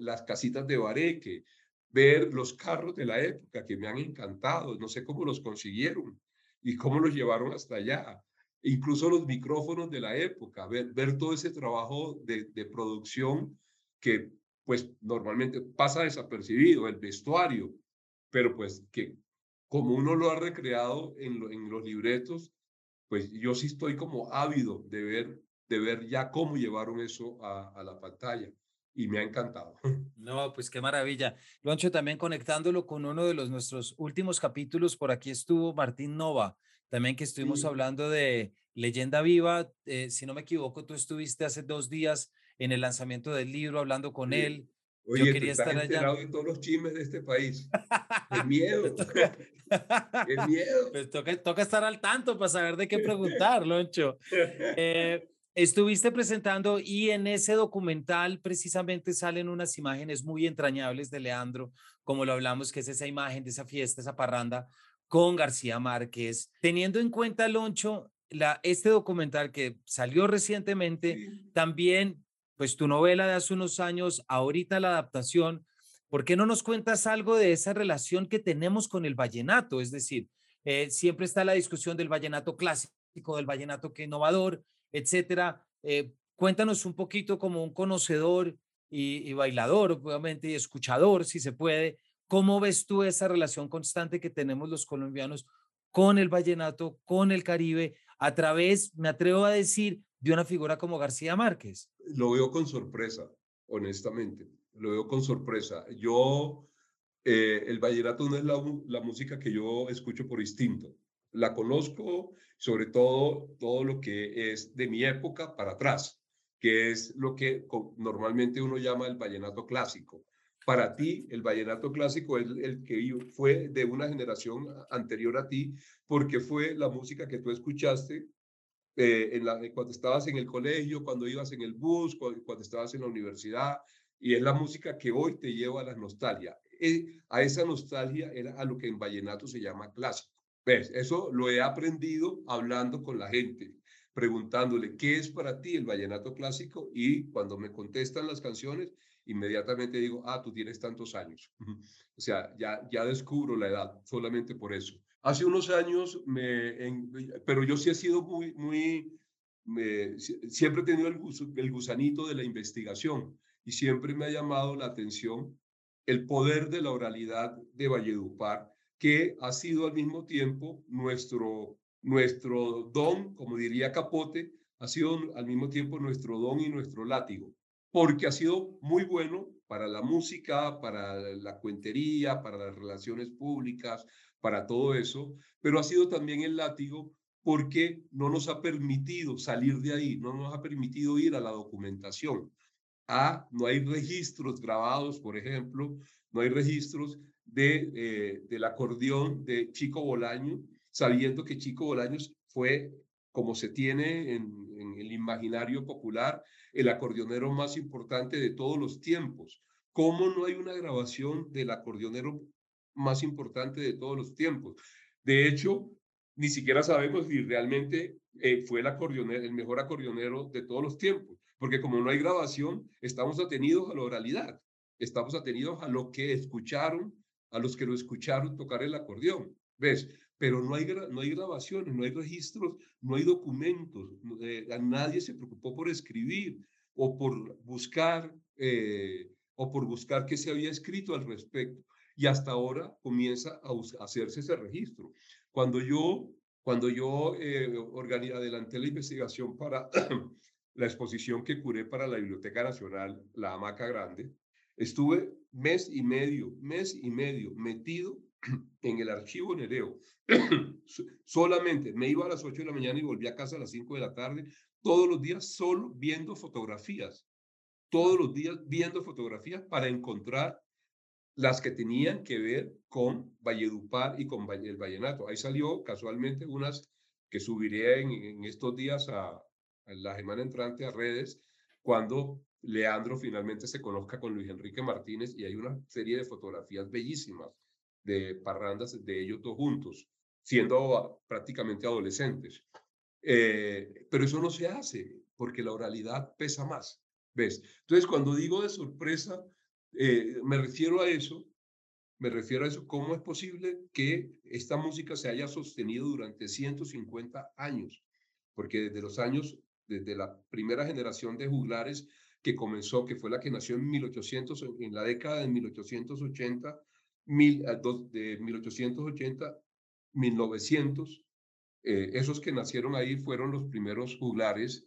las casitas de Bareque, ver los carros de la época que me han encantado, no sé cómo los consiguieron y cómo los llevaron hasta allá, incluso los micrófonos de la época, ver, ver todo ese trabajo de, de producción que pues normalmente pasa desapercibido, el vestuario, pero pues que como uno lo ha recreado en, en los libretos, pues yo sí estoy como ávido de ver, de ver ya cómo llevaron eso a, a la pantalla y me ha encantado. *laughs* No, pues qué maravilla. Loncho, también conectándolo con uno de los nuestros últimos capítulos, por aquí estuvo Martín Nova, también que estuvimos hablando de Leyenda Viva. Eh, si no me equivoco, tú estuviste hace dos días en el lanzamiento del libro hablando con él. Oye, Yo quería estar allá. de todos los chismes de este país. *laughs* ¡Qué miedo! *laughs* ¡Qué miedo! Pues toca, toca estar al tanto para saber de qué preguntar, Loncho. Eh, Estuviste presentando y en ese documental precisamente salen unas imágenes muy entrañables de Leandro, como lo hablamos, que es esa imagen de esa fiesta, esa parranda con García Márquez. Teniendo en cuenta, Loncho, la, este documental que salió recientemente, también, pues tu novela de hace unos años, ahorita la adaptación, ¿por qué no nos cuentas algo de esa relación que tenemos con el vallenato? Es decir, eh, siempre está la discusión del vallenato clásico, del vallenato que innovador, etcétera. Eh, cuéntanos un poquito como un conocedor y, bailador, obviamente, y escuchador, si se puede, ¿cómo ves tú esa relación constante que tenemos los colombianos con el vallenato, con el Caribe, a través, me atrevo a decir, de una figura como García Márquez? Lo veo con sorpresa, honestamente, lo veo con sorpresa. Yo, eh, el vallenato no es la, la música que yo escucho por instinto la conozco, sobre todo todo lo que es de mi época para atrás, que es lo que normalmente uno llama el vallenato clásico. Para ti, el vallenato clásico es el que fue de una generación anterior a ti, porque fue la música que tú escuchaste eh, en la, cuando estabas en el colegio, cuando ibas en el bus, cuando, cuando, estabas en la universidad, y es la música que hoy te lleva a la nostalgia. Eh, a esa nostalgia era a lo que en vallenato se llama clásico. ¿Ves? Eso lo he aprendido hablando con la gente, preguntándole, ¿qué es para ti el vallenato clásico? Y cuando me contestan las canciones, inmediatamente digo, ah, tú tienes tantos años. o sea, ya, ya descubro la edad, solamente por eso. Hace unos años, me, pero yo sí he sido muy, muy, siempre he tenido el, el gusanito de la investigación y siempre me ha llamado la atención el poder de la oralidad de Valledupar, que ha sido al mismo tiempo nuestro, nuestro don, como diría Capote, ha sido al mismo tiempo nuestro don y nuestro látigo, porque ha sido muy bueno para la música, para la cuentería, para las relaciones públicas, para todo eso, pero ha sido también el látigo porque no nos ha permitido salir de ahí, no nos ha permitido ir a la documentación. Ah, no hay registros grabados, por ejemplo, no hay registros eh, del acordeón de Chico Bolaño, sabiendo que Chico Bolaños fue, como se tiene en, en el imaginario popular, el acordeonero más importante de todos los tiempos. ¿Cómo no hay una grabación del acordeonero más importante de todos los tiempos. De hecho, ni siquiera sabemos si realmente eh, fue el, acordeonero, el mejor acordeonero de todos los tiempos, porque como no hay grabación, estamos atenidos a la oralidad, estamos atenidos a lo que escucharon, a los que lo escucharon tocar el acordeón, ¿ves? Pero no hay, no hay grabaciones, no hay registros, no hay documentos, eh, nadie se preocupó por escribir o por buscar, eh, o por buscar qué se había escrito al respecto y hasta ahora comienza a, hacerse ese registro. Cuando yo, cuando yo eh, adelanté la investigación para *clears throat* la exposición que curé para la Biblioteca Nacional, la Hamaca Grande, estuve mes y medio, mes y medio metido *clears throat* en el archivo Nereo. *clears throat* Solamente me iba a las 8 de la mañana y volví a casa a las 5 de la tarde, todos los días solo viendo fotografías, todos los días viendo fotografías para encontrar las que tenían que ver con Valledupar y con el Vallenato. Ahí salió casualmente unas que subiré en, estos días a, la semana entrante a redes, cuando Leandro finalmente se conozca con Luis Enrique Martínez y hay una serie de fotografías bellísimas de parrandas de ellos dos juntos, siendo prácticamente adolescentes. Eh, pero eso no se hace porque la oralidad pesa más, ¿ves? Entonces, cuando digo de sorpresa, eh, me refiero a eso, me refiero a eso, ¿cómo es posible que esta música se haya sostenido durante 150 años? Porque desde los años, desde la primera generación de juglares que comenzó, que fue la que nació en 1800, en la década de 1880, mil, de 1880, 1900, eh, esos que nacieron ahí fueron los primeros juglares,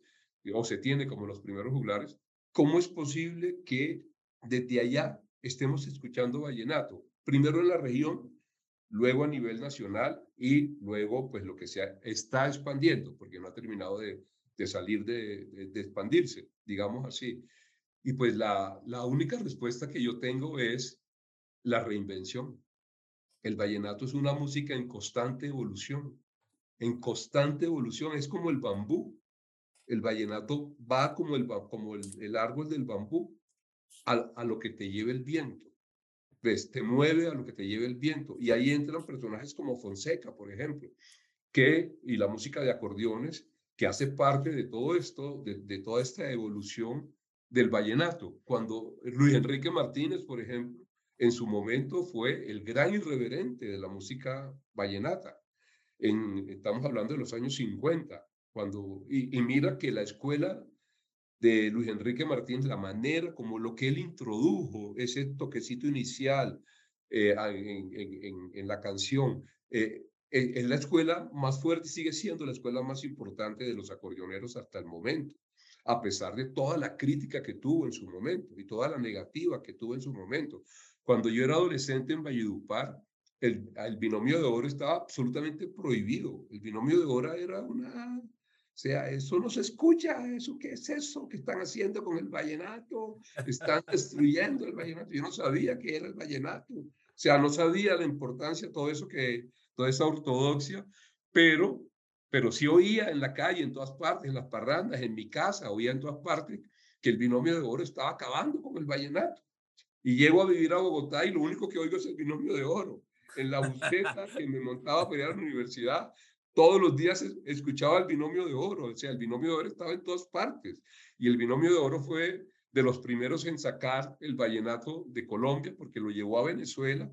o se tiene como los primeros juglares. ¿Cómo es posible que desde allá estemos escuchando vallenato, primero en la región, luego a nivel nacional y luego pues lo que se está expandiendo, porque no ha terminado de, salir de, de, expandirse, digamos así. Y pues la, la única respuesta que yo tengo es la reinvención. El vallenato es una música en constante evolución, en constante evolución, es como el bambú. El vallenato va como el, como el árbol del bambú, a, lo que te lleve el viento. ¿Ves? Te mueve a lo que te lleve el viento. Y ahí entran personajes como Fonseca, por ejemplo, que, y la música de acordeones, que hace parte de todo esto, de, toda esta evolución del vallenato. Cuando Luis Enrique Martínez, por ejemplo, en su momento fue el gran irreverente de la música vallenata. En, estamos hablando de los años 50, cuando, y, mira que la escuela de Luis Enrique Martínez, la manera como lo que él introdujo, ese toquecito inicial eh, en, la canción, eh, es la escuela más fuerte, sigue siendo la escuela más importante de los acordeoneros hasta el momento, a pesar de toda la crítica que tuvo en su momento y toda la negativa que tuvo en su momento. Cuando yo era adolescente en Valledupar, el, el binomio de oro estaba absolutamente prohibido. El binomio de oro era una o sea, eso no se escucha, eso qué es eso que están haciendo con el vallenato, están *laughs* destruyendo el vallenato. Yo no sabía qué era el vallenato, o sea, no sabía la importancia, todo eso que, toda esa ortodoxia, pero, pero sí oía en la calle, en todas partes, en las parrandas, en mi casa, oía en todas partes que el binomio de oro estaba acabando con el vallenato. Y llego a vivir a Bogotá y lo único que oigo es el binomio de oro. En la buseta que me montaba para ir a la universidad, todos los días escuchaba el binomio de oro. O sea, el binomio de oro estaba en todas partes. Y el binomio de oro fue de los primeros en sacar el vallenato de Colombia, porque lo llevó a Venezuela.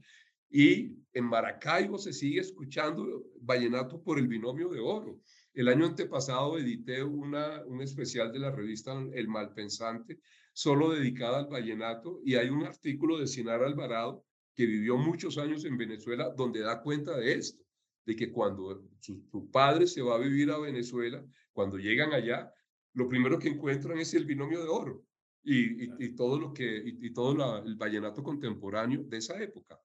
Y en Maracaibo se sigue escuchando vallenato por el binomio de oro. El año antepasado edité una, un especial de la revista El Malpensante, solo dedicada al vallenato, y hay un artículo de Sinar Alvarado, que vivió muchos años en Venezuela, donde da cuenta de esto, de que cuando su, padre se va a vivir a Venezuela, cuando llegan allá, lo primero que encuentran es el binomio de oro y, y, todo lo que y, todo el vallenato contemporáneo de esa época.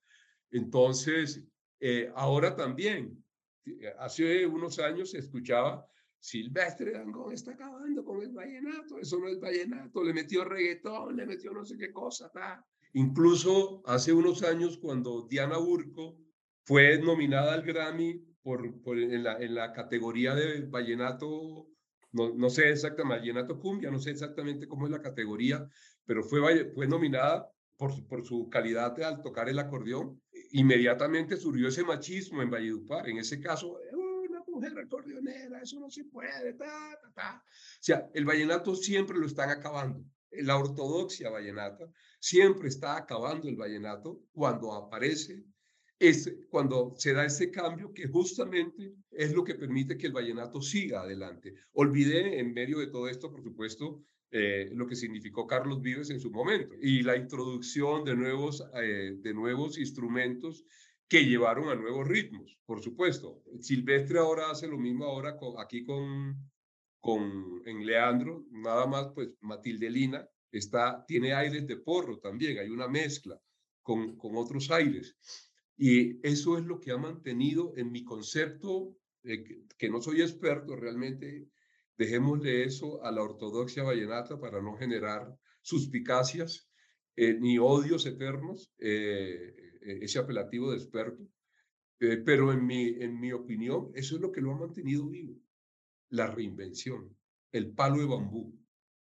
Entonces, eh, ahora también eh, hace unos años se escuchaba Silvestre Dangón está acabando con el vallenato, eso no es vallenato, le metió reggaetón, le metió no sé qué cosa, Incluso hace unos años cuando Diana Burco fue nominada al Grammy por, por en, la, en, la, categoría de vallenato, no, no sé exactamente, vallenato cumbia, no sé exactamente cómo es la categoría, pero fue, fue nominada por, por su calidad al tocar el acordeón inmediatamente surgió ese machismo en Valledupar. En ese caso, una mujer acordeonera, eso no se puede, ta, ta, ta. O sea, el vallenato siempre lo están acabando. La ortodoxia vallenata siempre está acabando el vallenato cuando aparece, es cuando se da ese cambio que justamente es lo que permite que el vallenato siga adelante. Olvidé en medio de todo esto, por supuesto, eh, lo que significó Carlos Vives en su momento y la introducción de nuevos, eh, de nuevos instrumentos que llevaron a nuevos ritmos, por supuesto. Silvestre ahora hace lo mismo ahora aquí con, con en Leandro, nada más pues Matilde Lina está, tiene aires de porro también, hay una mezcla con, con otros aires. Y eso es lo que ha mantenido en mi concepto, que, que no soy experto realmente Dejémosle eso a la ortodoxia vallenata para no generar suspicacias eh, ni odios eternos, eh, eh, ese apelativo de experto. pero en mi, en mi opinión, eso es lo que lo ha mantenido vivo. La reinvención, el palo de bambú,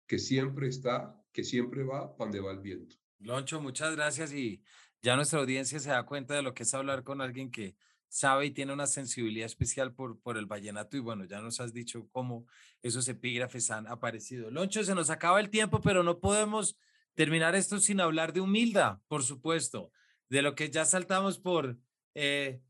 que siempre está, que siempre va donde va el viento. Loncho, muchas gracias y ya nuestra audiencia se da cuenta de lo que es hablar con alguien que sabe y tiene una sensibilidad especial por, por el vallenato y bueno, ya nos has dicho cómo esos epígrafes han aparecido. Loncho, se nos acaba el tiempo, pero no podemos terminar esto sin hablar de humildad, por supuesto, de lo que ya saltamos por, eh,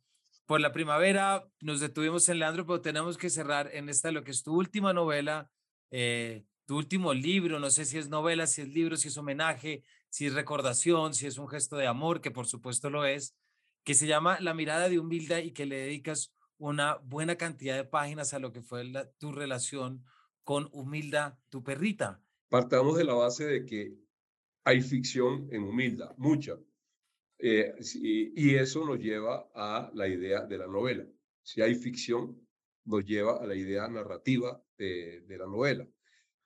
por la primavera, nos detuvimos en Leandro, pero tenemos que cerrar en esta, lo que es tu última novela, eh, tu último libro, no sé si es novela, si es libro, si es homenaje, si es recordación, si es un gesto de amor, que por supuesto lo es que se llama La mirada de Humilda y que le dedicas una buena cantidad de páginas a lo que fue tu relación con Humilda, tu perrita. Partamos de la base de que hay ficción en Humilda, mucha. Eh, y eso nos lleva a la idea de la novela. Si hay ficción, nos lleva a la idea narrativa de, la novela.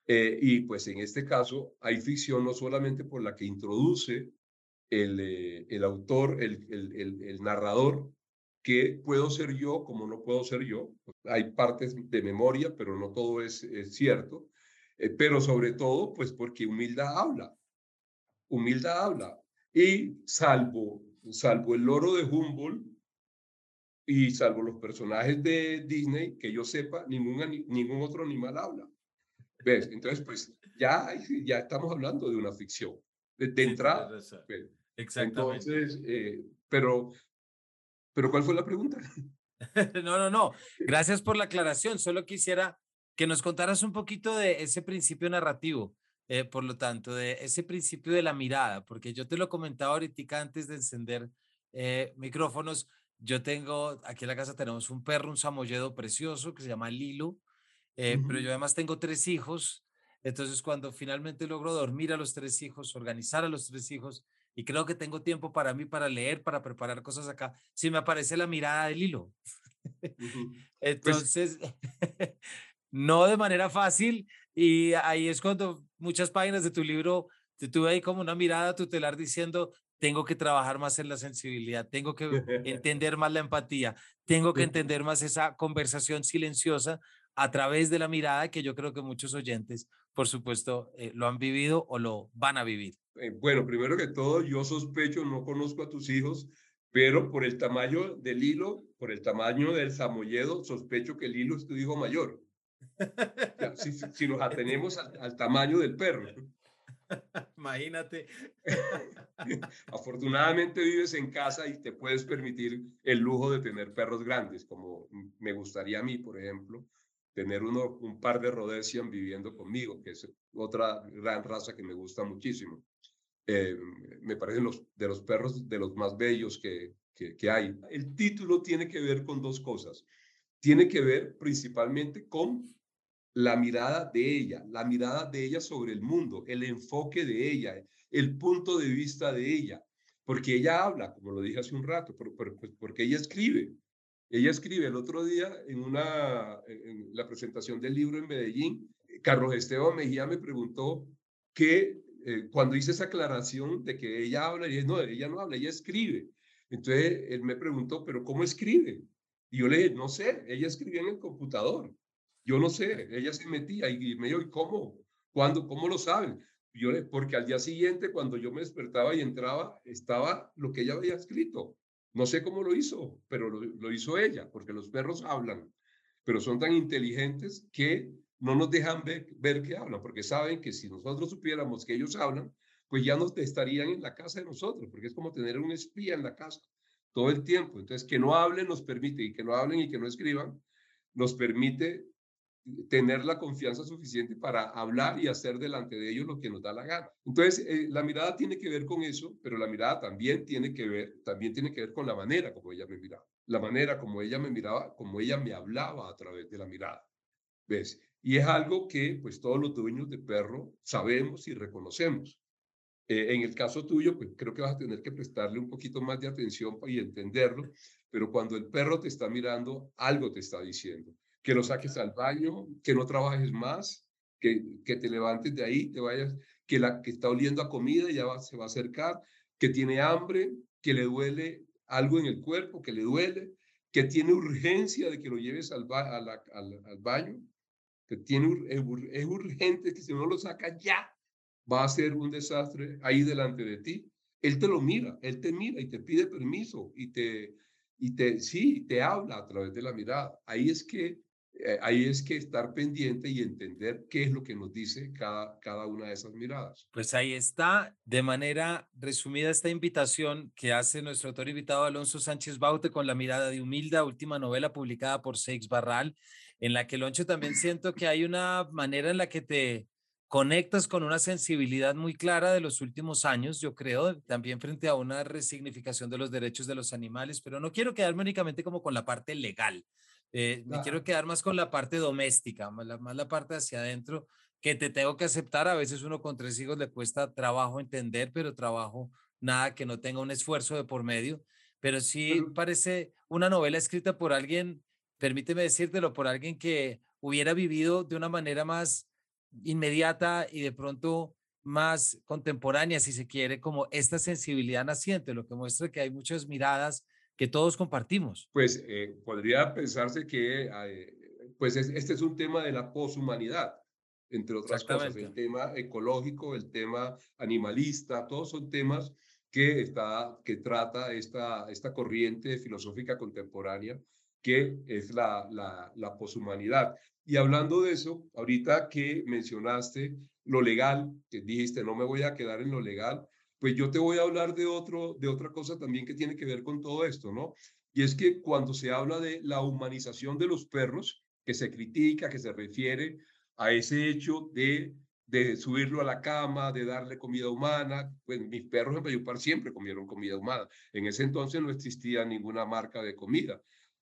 Eh, y pues en este caso hay ficción no solamente por la que introduce el, eh, el autor, el, el, el, narrador, que puedo ser yo como no puedo ser yo. Hay partes de memoria, pero no todo es, cierto. Eh, pero sobre todo, pues porque humildad habla. Humildad habla. Y salvo, salvo el loro de Humboldt y salvo los personajes de Disney, que yo sepa, ningún, ningún otro animal habla. ¿Ves? Entonces, pues ya, ya estamos hablando de una ficción. De, entrada. Pues, Exactamente. Entonces, eh, pero, pero ¿cuál fue la pregunta? *laughs* *laughs* no, no, no. Gracias por la aclaración. Solo quisiera que nos contaras un poquito de ese principio narrativo, eh, por lo tanto, de ese principio de la mirada, porque yo te lo comentaba ahorita antes de encender eh, micrófonos. Yo tengo, aquí en la casa tenemos un perro, un samoyedo precioso que se llama Lilo, pero yo además tengo tres hijos. Entonces, cuando finalmente logro dormir a los tres hijos, organizar a los tres hijos, y creo que tengo tiempo para mí, para leer, para preparar cosas acá, si me aparece la mirada del hilo. *laughs* Pues Entonces, *laughs* no de manera fácil y ahí es cuando muchas páginas de tu libro te tuve ahí como una mirada tutelar diciendo, tengo que trabajar más en la sensibilidad, tengo que *laughs* entender más la empatía, tengo que entender más esa conversación silenciosa a través de la mirada que yo creo que muchos oyentes, por supuesto, eh, lo han vivido o lo van a vivir. Eh, bueno, primero que todo, yo sospecho, no conozco a tus hijos, pero por el tamaño del hilo, por el tamaño del samoyedo, sospecho que el hilo es tu hijo mayor. si, si, nos atenemos al, tamaño del perro. *laughs* Imagínate. *laughs* Afortunadamente vives en casa y te puedes permitir el lujo de tener perros grandes, como me gustaría a mí, por ejemplo, tener uno, un par de Rhodesian viviendo conmigo, que es otra gran raza que me gusta muchísimo. Eh, me parecen los, de los perros de los más bellos que, que, hay. El título tiene que ver con dos cosas. Tiene que ver principalmente con la mirada de ella, la mirada de ella sobre el mundo, el enfoque de ella, el punto de vista de ella, porque ella habla, como lo dije hace un rato, pues, porque ella escribe. Ella escribe el otro día en, una, en la presentación del libro en Medellín, Carlos Esteban Mejía me preguntó que eh, cuando hice esa aclaración de que ella habla, y no, ella no habla, ella escribe. Entonces él me preguntó, pero ¿cómo escribe? Y yo le dije, no sé, ella escribía en el computador. Yo no sé, ella se metía y me dijo, ¿y cómo? ¿Cuándo? ¿Cómo lo saben? Yo le, porque al día siguiente, cuando yo me despertaba y entraba, estaba lo que ella había escrito. No sé cómo lo hizo, pero lo, hizo ella, porque los perros hablan, pero son tan inteligentes que no nos dejan ver, ver que hablan, porque saben que si nosotros supiéramos que ellos hablan, pues ya no estarían en la casa de nosotros, porque es como tener un espía en la casa todo el tiempo. Entonces, que no hablen nos permite, y que no hablen y que no escriban, nos permite tener la confianza suficiente para hablar y hacer delante de ellos lo que nos da la gana. Entonces, eh, la mirada tiene que ver con eso, pero la mirada también tiene que ver, también tiene que ver con la manera como ella me miraba, la manera como ella me miraba, como ella me hablaba a través de la mirada. ¿Ves? Y es algo que pues todos los dueños de perro sabemos y reconocemos. Eh, en el caso tuyo, pues creo que vas a tener que prestarle un poquito más de atención y entenderlo, pero cuando el perro te está mirando, algo te está diciendo que lo saques al baño, que no trabajes más, que, que te levantes de ahí, te vayas, que la que está oliendo a comida ya se va a acercar, que tiene hambre, que le duele algo en el cuerpo, que le duele, que tiene urgencia de que lo lleves al, al, baño, que tiene, es urgente que si no lo saca ya, va a ser un desastre ahí delante de ti. Él te lo mira, él te mira y te pide permiso y te, y te, sí, te habla a través de la mirada. Ahí es que eh, ahí es que estar pendiente y entender qué es lo que nos dice cada, cada una de esas miradas. Pues ahí está, de manera resumida, esta invitación que hace nuestro autor invitado Alonso Sánchez Baute con La mirada de Humilda, última novela publicada por Seix Barral, en la que Loncho también siento que hay una manera en la que te conectas con una sensibilidad muy clara de los últimos años, yo creo, también frente a una resignificación de los derechos de los animales, pero no quiero quedarme únicamente como con la parte legal, eh, me quiero quedar más con la parte doméstica, más la, más la parte hacia adentro, que te tengo que aceptar. A veces uno con tres hijos le cuesta trabajo entender, pero trabajo nada que no tenga un esfuerzo de por medio. Pero sí parece una novela escrita por alguien, permíteme decírtelo, por alguien que hubiera vivido de una manera más inmediata y de pronto más contemporánea, si se quiere, como esta sensibilidad naciente, lo que muestra que hay muchas miradas que todos compartimos. Pues eh, podría pensarse que eh, pues este es un tema de la poshumanidad, entre otras cosas, el tema ecológico, el tema animalista, todos son temas que, está, que trata esta, esta corriente filosófica contemporánea que es la, la, la poshumanidad. Y hablando de eso, ahorita que mencionaste lo legal, que dijiste, no me voy a quedar en lo legal, pues yo te voy a hablar de, otro, de otra cosa también que tiene que ver con todo esto, ¿no? Y es que cuando se habla de la humanización de los perros, que se critica, que se refiere a ese hecho de, de subirlo a la cama, de darle comida humana, pues mis perros en Bayupar siempre comieron comida humana. En ese entonces no existía ninguna marca de comida.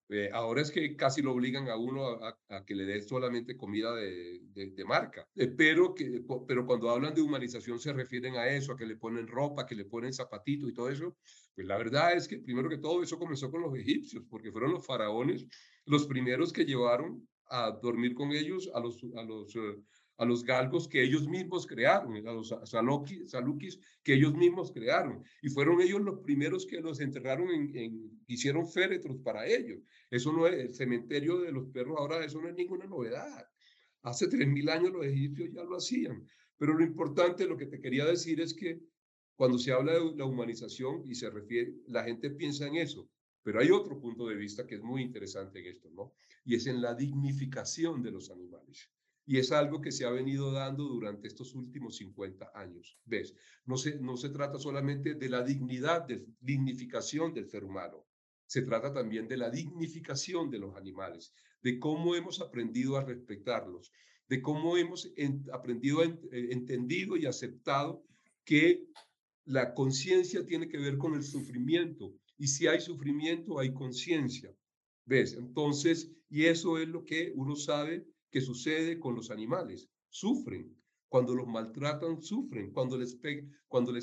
Eh, ahora es que casi lo obligan a uno a, que le dé solamente comida de, marca. Eh, pero, que, pero cuando hablan de humanización se refieren a eso, a que le ponen ropa, que le ponen zapatito y todo eso. Pues la verdad es que primero que todo eso comenzó con los egipcios, porque fueron los faraones los primeros que llevaron a dormir con ellos a los, a los, eh, a los galgos que ellos mismos crearon, a los salukis que ellos mismos crearon. Y fueron ellos los primeros que los enterraron, en, hicieron féretros para ellos. Eso no es, el cementerio de los perros ahora, eso no es ninguna novedad. Hace 3.000 años los egipcios ya lo hacían. Pero lo importante, lo que te quería decir es que cuando se habla de la humanización y se refiere, la gente piensa en eso, pero hay otro punto de vista que es muy interesante en esto, ¿no? Y es en la dignificación de los animales. Y es algo que se ha venido dando durante estos últimos 50 años. ¿Ves? No se, no se trata solamente de la dignidad, de dignificación del ser humano. Se trata también de la dignificación de los animales, de cómo hemos aprendido a respetarlos, de cómo hemos aprendido, eh, entendido y aceptado que la conciencia tiene que ver con el sufrimiento. Y si hay sufrimiento, hay conciencia. ¿Ves? Entonces, y eso es lo que uno sabe que sucede con los animales. Sufren. Cuando los maltratan, sufren. Cuando les,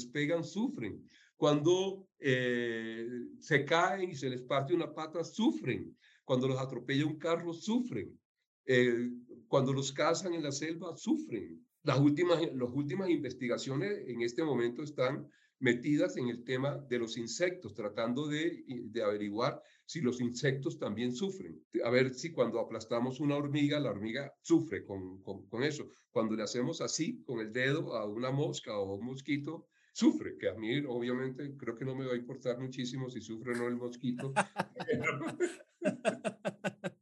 pegan, sufren. Cuando eh, se caen y se les parte una pata, sufren. Cuando los atropella un carro, sufren. Eh, cuando los cazan en la selva, sufren. Las últimas, las últimas investigaciones en este momento están metidas en el tema de los insectos, tratando de, de, averiguar si los insectos también sufren. A ver si cuando aplastamos una hormiga, la hormiga sufre con, con, con, eso. Cuando le hacemos así con el dedo a una mosca o un mosquito, sufre, que a mí obviamente creo que no me va a importar muchísimo si sufre o no el mosquito. *laughs* *laughs*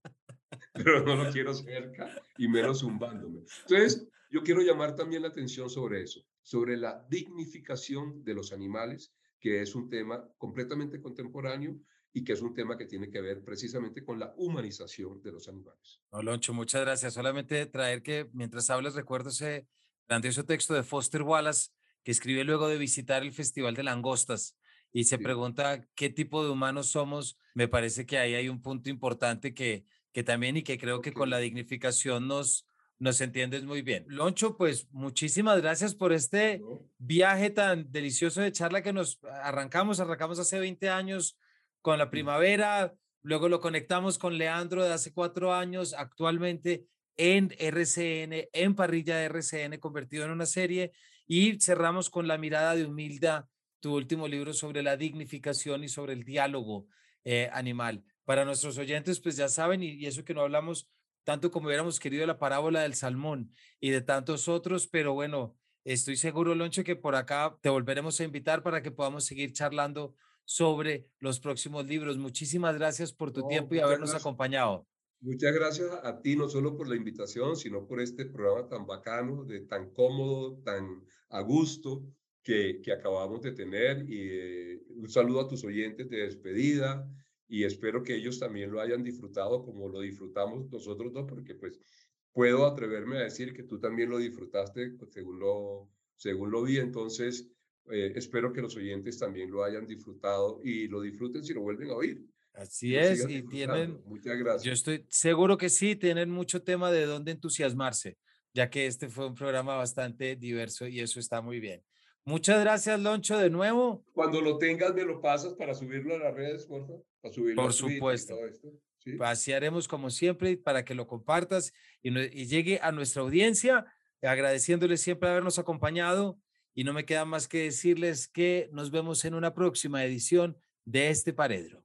pero no lo quiero cerca y menos zumbándome. Entonces, yo quiero llamar también la atención sobre eso, sobre la dignificación de los animales, que es un tema completamente contemporáneo y que es un tema que tiene que ver precisamente con la humanización de los animales. No, Loncho, muchas gracias. Solamente traer que mientras hablas recuerdo ese grandioso texto de Foster Wallace que escribe luego de visitar el Festival de Langostas y se pregunta qué tipo de humanos somos. Me parece que ahí hay un punto importante que que también y que creo que con la dignificación nos, nos entiendes muy bien. Loncho, pues muchísimas gracias por este viaje tan delicioso de charla que nos arrancamos, arrancamos hace 20 años con la primavera, luego lo conectamos con Leandro de hace cuatro años, actualmente en RCN, en parrilla de RCN, convertido en una serie, y cerramos con La mirada de humildad, tu último libro sobre la dignificación y sobre el diálogo eh, animal. Para nuestros oyentes, pues ya saben, y, eso que no hablamos tanto como hubiéramos querido la parábola del salmón y de tantos otros, pero bueno, estoy seguro, Loncho, que por acá te volveremos a invitar para que podamos seguir charlando sobre los próximos libros. Muchísimas gracias por tu tiempo y habernos acompañado. Muchas gracias a ti, no solo por la invitación, sino por este programa tan bacano, de tan cómodo, tan a gusto que, que acabamos de tener. Y eh, un saludo a tus oyentes de despedida y espero que ellos también lo hayan disfrutado como lo disfrutamos nosotros dos, porque pues puedo atreverme a decir que tú también lo disfrutaste pues, según lo, según lo vi, entonces eh, espero que los oyentes también lo hayan disfrutado y lo disfruten si lo vuelven a oír. Así es, y tienen, muchas gracias. Yo estoy seguro que sí, tienen mucho tema de dónde entusiasmarse, ya que este fue un programa bastante diverso y eso está muy bien. Muchas gracias, Loncho, de nuevo. Cuando lo tengas, me lo pasas para subirlo a las redes, por favor. Por supuesto. Así haremos como siempre para que lo compartas y, y llegue a nuestra audiencia, agradeciéndoles siempre habernos acompañado. Y no me queda más que decirles que nos vemos en una próxima edición de este Paredro.